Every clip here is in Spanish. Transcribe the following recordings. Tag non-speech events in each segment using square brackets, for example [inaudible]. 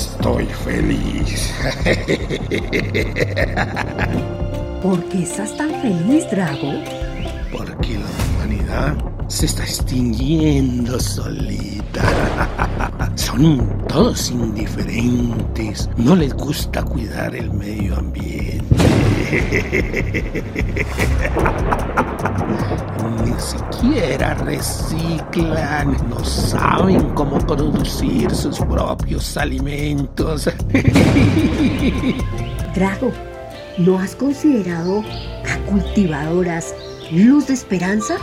[laughs] ¿Por qué estás tan feliz, Drago? Porque la humanidad se está extinguiendo solita. [laughs] Son todos indiferentes. No les gusta cuidar el medio ambiente. [laughs] Ni siquiera reciclan. No saben cómo producir sus propios alimentos. [laughs] Drago, ¿no has considerado a cultivadoras luz de esperanza?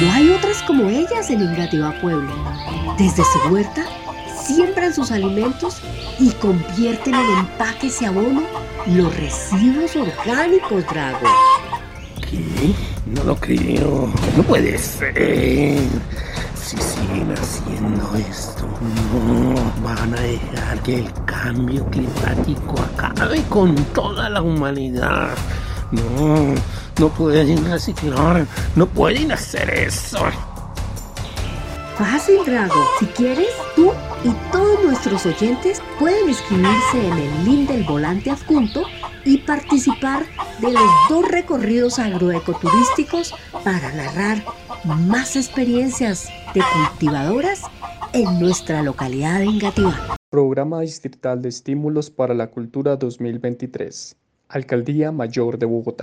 No hay otras como ellas en Engativá Pueblo. Desde su huerta siembran sus alimentos y convierten en empaques y abono los residuos orgánicos, Drago. No lo creo. No puede ser. Si siguen haciendo esto, no van a dejar que el cambio climático acabe con toda la humanidad. No, no pueden reciclar, no pueden hacer eso. Fácil, Drago. Si quieres, tú todos nuestros oyentes pueden inscribirse en el link del volante adjunto y participar de los dos recorridos agroecoturísticos para narrar más experiencias de cultivadoras en nuestra localidad de Engativá. Programa Distrital de Estímulos para la Cultura 2023. Alcaldía Mayor de Bogotá.